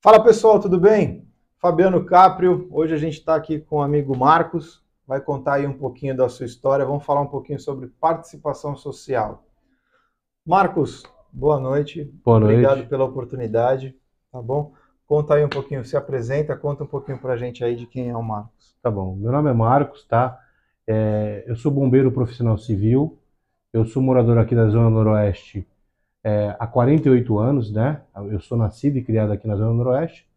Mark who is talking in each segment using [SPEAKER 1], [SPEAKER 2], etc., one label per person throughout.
[SPEAKER 1] Fala pessoal, tudo bem? Fabiano Caprio, hoje a gente está aqui com o amigo Marcos, vai contar aí um pouquinho da sua história, vamos falar um pouquinho sobre participação social. Marcos, boa noite.
[SPEAKER 2] Boa noite.
[SPEAKER 1] Obrigado pela oportunidade, tá bom? Conta aí um pouquinho, se apresenta, conta um pouquinho pra gente aí de quem é o Marcos.
[SPEAKER 2] Tá bom, meu nome é Marcos, tá? É, eu sou bombeiro profissional civil, eu sou morador aqui da Zona Noroeste é, há 48 anos, né? Eu sou nascido e criado aqui na Zona Noroeste.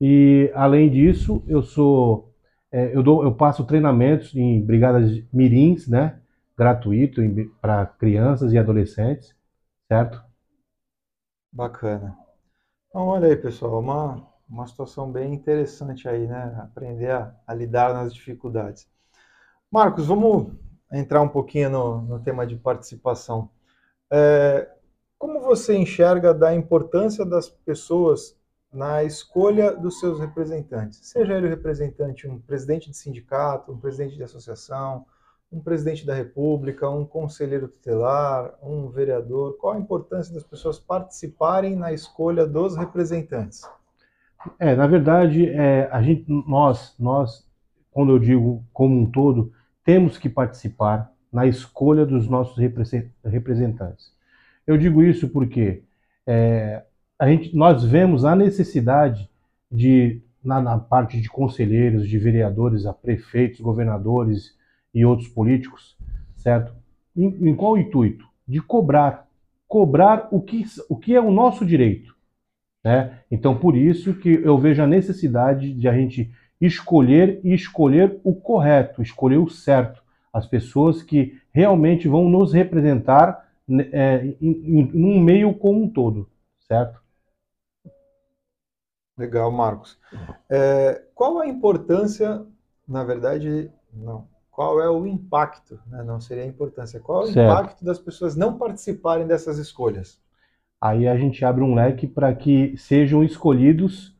[SPEAKER 2] E, além disso, eu sou... É, eu, dou, eu passo treinamentos em brigadas mirins, né? Gratuito para crianças e adolescentes, certo?
[SPEAKER 1] Bacana. Então, olha aí, pessoal, uma, uma situação bem interessante aí, né? Aprender a, a lidar nas dificuldades. Marcos, vamos entrar um pouquinho no, no tema de participação. É, como você enxerga da importância das pessoas na escolha dos seus representantes? Seja ele representante, um presidente de sindicato, um presidente de associação, um presidente da república, um conselheiro tutelar, um vereador, qual a importância das pessoas participarem na escolha dos representantes?
[SPEAKER 2] É, na verdade, é, a gente, nós, nós, quando eu digo como um todo, temos que participar na escolha dos nossos representantes. Eu digo isso porque é, a gente, nós vemos a necessidade de, na, na, parte de conselheiros, de vereadores, a prefeitos, governadores e outros políticos, certo? Em, em qual intuito? De cobrar. Cobrar o que, o que é o nosso direito. Né? Então, por isso que eu vejo a necessidade de a gente escolher e escolher o correto, escolher o certo. As pessoas que realmente vão nos representar é, em, em, num meio como um todo, certo?
[SPEAKER 1] Legal, Marcos. É, qual a importância, na verdade, não, qual é o impacto, né? não seria a importância, qual é o certo. impacto das pessoas não participarem dessas escolhas?
[SPEAKER 2] Aí a gente abre um leque para que sejam escolhidos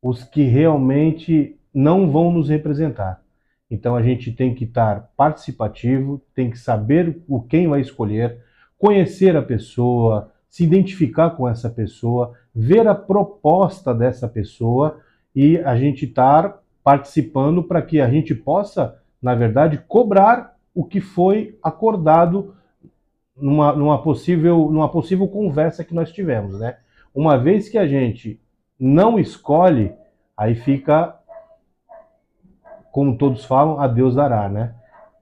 [SPEAKER 2] os que realmente não vão nos representar. Então a gente tem que estar participativo, tem que saber o quem vai escolher, conhecer a pessoa, se identificar com essa pessoa, ver a proposta dessa pessoa e a gente estar participando para que a gente possa, na verdade, cobrar o que foi acordado numa, numa, possível, numa possível conversa que nós tivemos, né? Uma vez que a gente não escolhe, aí fica, como todos falam, a Deus dará, né?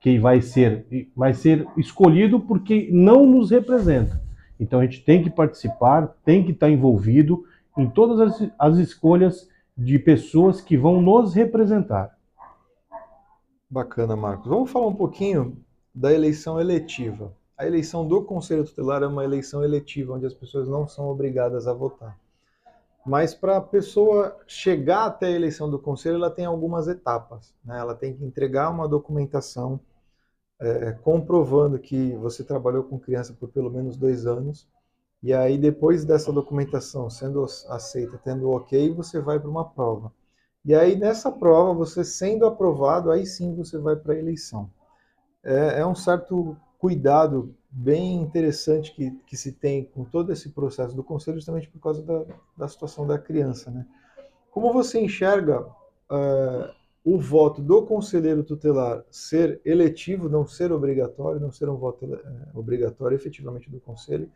[SPEAKER 2] Que vai ser, vai ser escolhido porque não nos representa. Então a gente tem que participar, tem que estar envolvido em todas as, as escolhas de pessoas que vão nos representar.
[SPEAKER 1] Bacana, Marcos. Vamos falar um pouquinho da eleição eletiva. A eleição do Conselho Tutelar é uma eleição eletiva, onde as pessoas não são obrigadas a votar. Mas para a pessoa chegar até a eleição do Conselho, ela tem algumas etapas. Né? Ela tem que entregar uma documentação é, comprovando que você trabalhou com criança por pelo menos dois anos. E aí, depois dessa documentação sendo aceita, tendo ok, você vai para uma prova. E aí, nessa prova, você sendo aprovado, aí sim você vai para a eleição. É, é, um certo cuidado bem interessante que, que se tem com todo esse processo do conselho, justamente por causa da, da situação da criança. Né? Como você enxerga uh, o voto do conselheiro tutelar ser eletivo, não ser obrigatório, não ser um voto é, obrigatório efetivamente do conselho,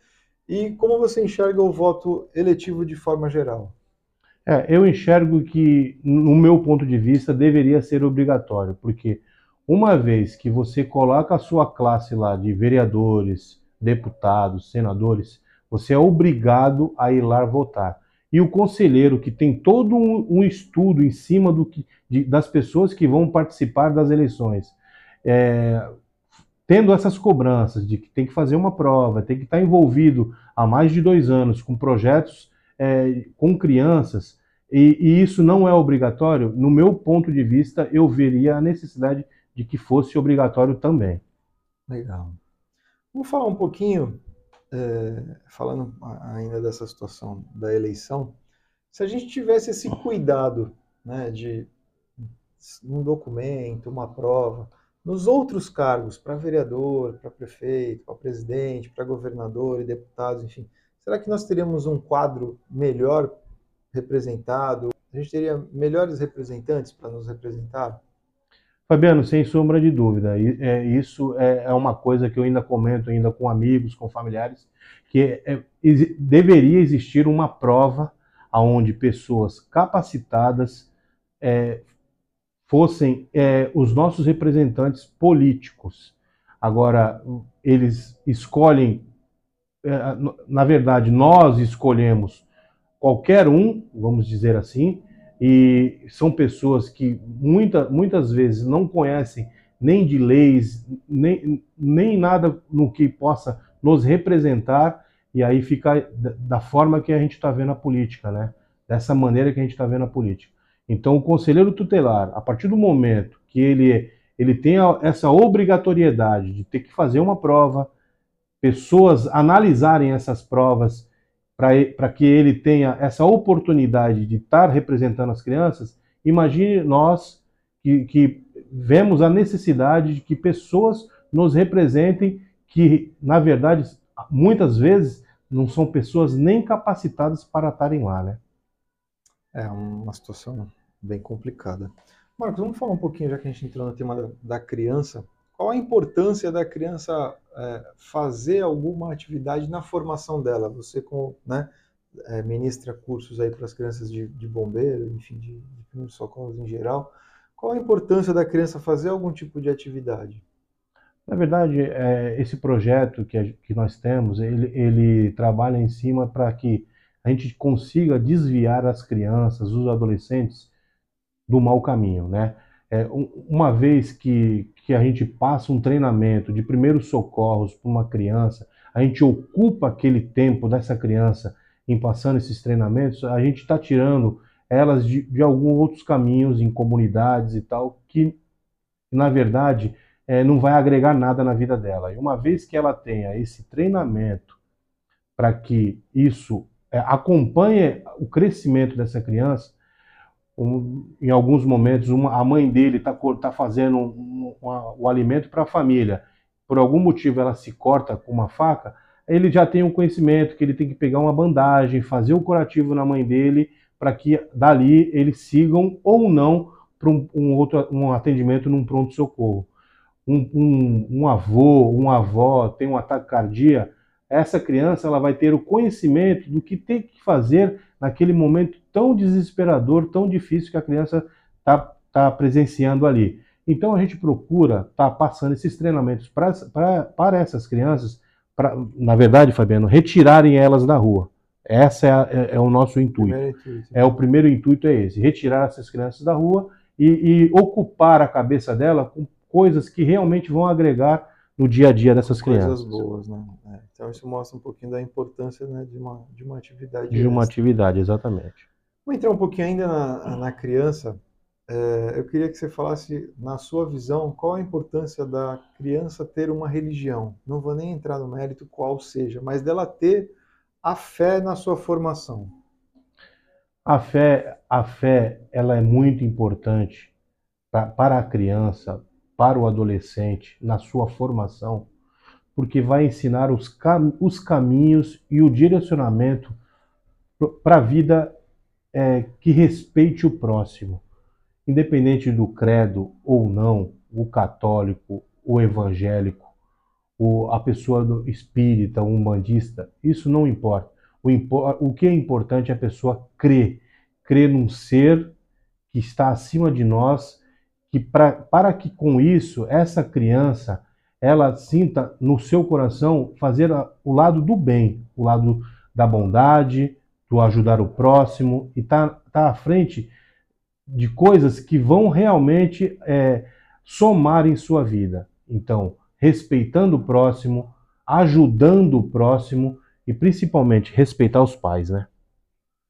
[SPEAKER 1] e como você enxerga o voto eletivo de forma geral?
[SPEAKER 2] É, eu enxergo que, no meu ponto de vista, deveria ser obrigatório, porque uma vez que você coloca a sua classe lá de vereadores, deputados, senadores, você é obrigado a ir lá votar e o conselheiro que tem todo um, um estudo em cima do que, de, das pessoas que vão participar das eleições, é, tendo essas cobranças de que tem que fazer uma prova, tem que estar envolvido há mais de dois anos com projetos é, com crianças, e, e isso não é obrigatório, no meu ponto de vista, eu veria a necessidade de que fosse obrigatório também.
[SPEAKER 1] Legal. Vamos falar um pouquinho é, falando ainda dessa situação da eleição, se a gente tivesse esse cuidado né, de um documento, uma prova, nos outros cargos, para vereador, para prefeito, para presidente, para governador e deputados, enfim, será que nós teríamos um quadro melhor representado? A gente teria melhores representantes para nos representar?
[SPEAKER 2] Fabiano, sem sombra de dúvida, é, isso é, é uma coisa que eu ainda comento ainda com amigos, com familiares, que é, deveria existir uma prova onde pessoas capacitadas é, fossem é, os nossos representantes políticos. Agora, eles escolhem, é, na verdade, nós escolhemos qualquer um, vamos dizer assim, e são pessoas que muita, muitas vezes não conhecem nem de leis, nem, nem nada no que possa nos representar, e aí fica da forma que a gente está vendo a política, né? Dessa maneira que a gente está vendo a política. Então, o conselheiro tutelar, a partir do momento que ele, ele tem essa obrigatoriedade de ter que fazer uma prova, pessoas analisarem essas provas, para que ele tenha essa oportunidade de estar representando as crianças, imagine nós que, que vemos a necessidade de que pessoas nos representem que, na verdade, muitas vezes não são pessoas nem capacitadas para estarem lá, né?
[SPEAKER 1] É uma situação bem complicada. Marcos, vamos falar um pouquinho, já que a gente entrou no tema da, da criança, qual a importância da criança é, fazer alguma atividade na formação dela? Você, como né, é, ministra cursos aí para as crianças de, de bombeiro, enfim, de, de socorros em geral, qual a importância da criança fazer algum tipo de atividade?
[SPEAKER 2] Na verdade, é, esse projeto que, a, que nós temos, ele, ele trabalha em cima para que a gente consiga desviar as crianças, os adolescentes, do mau caminho, né? É, uma vez que, que a gente passa um treinamento de primeiros socorros para uma criança, a gente ocupa aquele tempo dessa criança em passando esses treinamentos, a gente está tirando elas de, de alguns outros caminhos em comunidades e tal, que na verdade é, não vai agregar nada na vida dela. E uma vez que ela tenha esse treinamento para que isso é, acompanhe o crescimento dessa criança, um, em alguns momentos uma, a mãe dele está tá fazendo um, o alimento para a família, por algum motivo ela se corta com uma faca, ele já tem um conhecimento que ele tem que pegar uma bandagem, fazer o curativo na mãe dele, para que dali eles sigam ou não para um, um, outro um atendimento num pronto-socorro. Um, um, um avô, uma avó tem um ataque cardíaco, essa criança ela vai ter o conhecimento do que tem que fazer naquele momento tão desesperador, tão difícil que a criança está tá presenciando ali. Então a gente procura estar tá passando esses treinamentos pra, pra, para essas crianças, pra, na verdade, Fabiano, retirarem elas da rua. Essa é, a, é, é o nosso intuito. intuito. É o primeiro intuito é esse: retirar essas crianças da rua e, e ocupar a cabeça dela com coisas que realmente vão agregar no dia a dia dessas
[SPEAKER 1] Coisas
[SPEAKER 2] crianças.
[SPEAKER 1] boas, né? É, então isso mostra um pouquinho da importância né, de, uma, de uma atividade.
[SPEAKER 2] De uma atividade, exatamente.
[SPEAKER 1] Vamos entrar um pouquinho ainda na, na criança. É, eu queria que você falasse, na sua visão, qual a importância da criança ter uma religião. Não vou nem entrar no mérito qual seja, mas dela ter a fé na sua formação.
[SPEAKER 2] A fé, a fé, ela é muito importante pra, para a criança, para o adolescente na sua formação, porque vai ensinar os, cam os caminhos e o direcionamento para a vida é, que respeite o próximo, independente do credo ou não, o católico, o evangélico, o, a pessoa do espírita, o umbandista, isso não importa. O, o que é importante é a pessoa crer, crer num ser que está acima de nós que pra, para que com isso essa criança ela sinta no seu coração fazer o lado do bem, o lado da bondade, do ajudar o próximo e tá, tá à frente de coisas que vão realmente é, somar em sua vida. Então, respeitando o próximo, ajudando o próximo e principalmente respeitar os pais, né?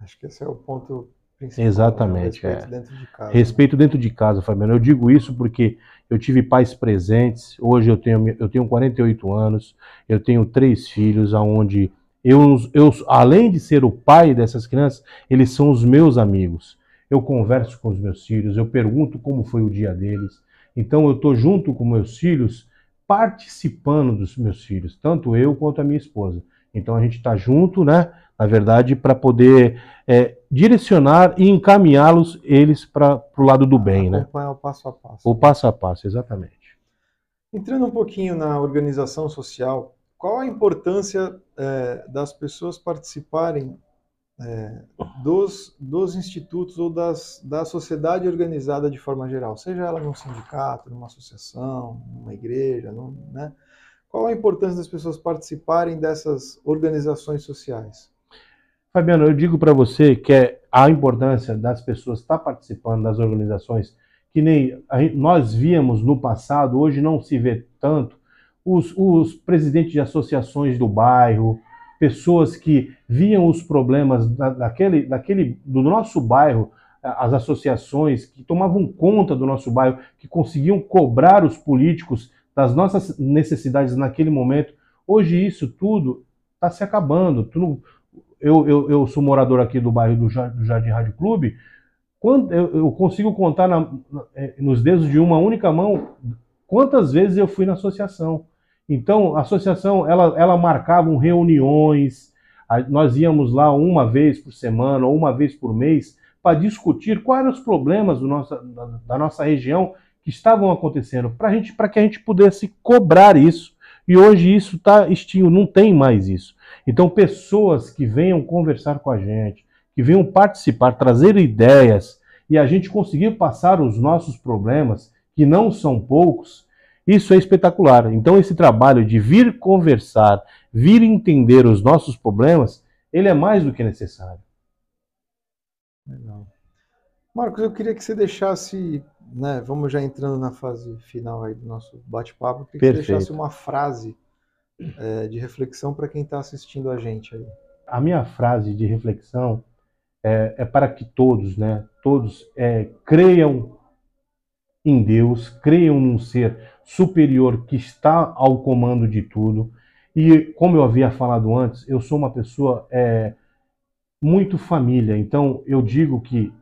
[SPEAKER 1] Acho que esse é o ponto
[SPEAKER 2] Exatamente.
[SPEAKER 1] Né? Respeito é. dentro de casa.
[SPEAKER 2] Respeito dentro de casa, Fabiano. Eu digo isso porque eu tive pais presentes. Hoje eu tenho, eu tenho 48 anos, eu tenho três filhos, aonde eu, eu, além de ser o pai dessas crianças, eles são os meus amigos. Eu converso com os meus filhos, eu pergunto como foi o dia deles. Então eu estou junto com meus filhos, participando dos meus filhos, tanto eu quanto a minha esposa. Então a gente está junto, né? Na verdade, para poder é, direcionar e encaminhá-los eles para o lado do bem, né?
[SPEAKER 1] Acompanhar o passo a passo.
[SPEAKER 2] O passo a passo, exatamente.
[SPEAKER 1] Entrando um pouquinho na organização social, qual a importância é, das pessoas participarem é, dos, dos institutos ou das, da sociedade organizada de forma geral, seja ela num sindicato, numa associação, numa igreja, num, né? Qual a importância das pessoas participarem dessas organizações sociais?
[SPEAKER 2] Fabiano, eu digo para você que é a importância das pessoas estar tá participando das organizações, que nem nós víamos no passado, hoje não se vê tanto, os, os presidentes de associações do bairro, pessoas que viam os problemas da, daquele, daquele, do nosso bairro, as associações que tomavam conta do nosso bairro, que conseguiam cobrar os políticos das nossas necessidades naquele momento. Hoje isso tudo está se acabando. Tudo, eu, eu, eu, sou morador aqui do bairro do Jardim Rádio Clube. Quando eu, consigo contar na, é, nos dedos de uma única mão quantas vezes eu fui na associação. Então, a associação ela, ela marcava reuniões, nós íamos lá uma vez por semana ou uma vez por mês para discutir quais eram os problemas do nossa, da, da nossa região que estavam acontecendo para que a gente pudesse cobrar isso. E hoje isso está extinto, não tem mais isso. Então, pessoas que venham conversar com a gente, que venham participar, trazer ideias e a gente conseguir passar os nossos problemas, que não são poucos, isso é espetacular. Então, esse trabalho de vir conversar, vir entender os nossos problemas, ele é mais do que necessário.
[SPEAKER 1] Legal. Marcos, eu queria que você deixasse né, vamos já entrando na fase final aí do nosso bate-papo, queria que você deixasse uma frase é, de reflexão para quem está assistindo a gente aí.
[SPEAKER 2] A minha frase de reflexão é, é para que todos, né, todos é, creiam em Deus, creiam num ser superior que está ao comando de tudo. E como eu havia falado antes, eu sou uma pessoa é, muito família. Então eu digo que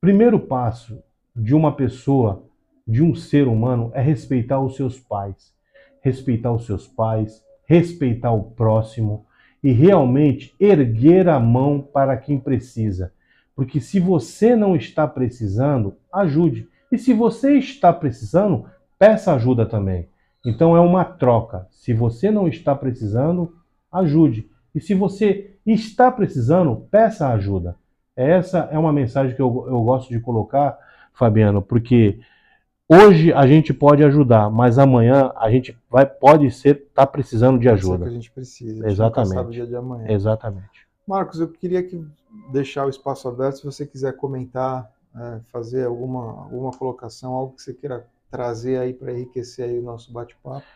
[SPEAKER 2] primeiro passo de uma pessoa, de um ser humano, é respeitar os seus pais. Respeitar os seus pais, respeitar o próximo e realmente erguer a mão para quem precisa. Porque se você não está precisando, ajude. E se você está precisando, peça ajuda também. Então é uma troca. Se você não está precisando, ajude. E se você está precisando, peça ajuda. Essa é uma mensagem que eu, eu gosto de colocar Fabiano, porque hoje a gente pode ajudar, mas amanhã a gente vai pode ser tá precisando de ajuda.
[SPEAKER 1] É que a gente precisa. A
[SPEAKER 2] gente Exatamente.
[SPEAKER 1] O dia de amanhã.
[SPEAKER 2] Exatamente.
[SPEAKER 1] Marcos, eu queria que deixar o espaço aberto se você quiser comentar, é, fazer alguma alguma colocação, algo que você queira trazer aí para enriquecer aí o nosso bate-papo.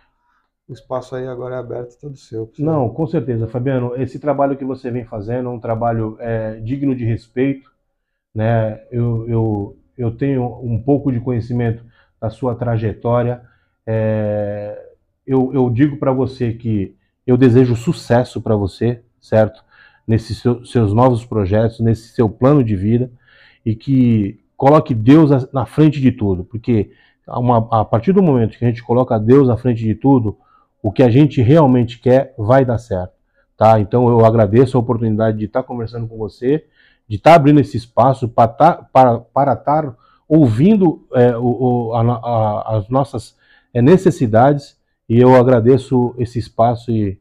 [SPEAKER 1] O espaço aí agora é aberto, todo seu.
[SPEAKER 2] Não, com certeza, Fabiano. Esse trabalho que você vem fazendo é um trabalho é, digno de respeito. Né? Eu, eu, eu tenho um pouco de conhecimento da sua trajetória. É, eu, eu, digo para você que eu desejo sucesso para você, certo? Nesses seu, seus novos projetos, nesse seu plano de vida e que coloque Deus na frente de tudo, porque uma, a partir do momento que a gente coloca Deus na frente de tudo, o que a gente realmente quer vai dar certo, tá? Então eu agradeço a oportunidade de estar conversando com você de estar tá abrindo esse espaço para tá, para, para estar ouvindo é, o, o, a, a, as nossas é, necessidades e eu agradeço esse espaço e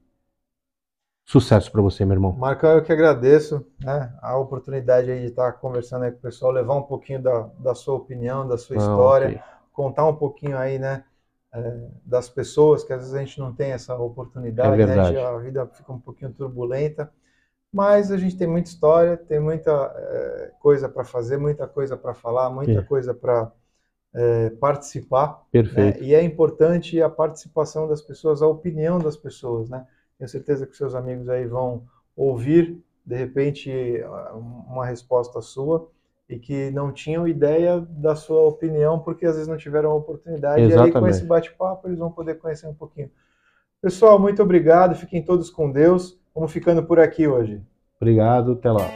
[SPEAKER 2] sucesso para você, meu irmão.
[SPEAKER 1] Marcão, eu que agradeço né, a oportunidade aí de estar conversando aí com o pessoal, levar um pouquinho da, da sua opinião, da sua história, okay. contar um pouquinho aí, né, é, das pessoas, que às vezes a gente não tem essa oportunidade,
[SPEAKER 2] é né,
[SPEAKER 1] a vida fica um pouquinho turbulenta mas a gente tem muita história, tem muita é, coisa para fazer, muita coisa para falar, muita Sim. coisa para é, eh, participar.
[SPEAKER 2] Né? Perfeito.
[SPEAKER 1] Né? E é importante a participação das pessoas, a opinião das pessoas, né? Tenho certeza que seus amigos aí vão ouvir, de repente, uma resposta sua e que não tinham ideia da sua opinião porque às vezes não tiveram a oportunidade.
[SPEAKER 2] Exatamente.
[SPEAKER 1] E aí com esse bate-papo eles vão poder conhecer um pouquinho. Pessoal, muito obrigado, fiquem todos com Deus. Vamos ficando por aqui hoje.
[SPEAKER 2] Obrigado, até lá.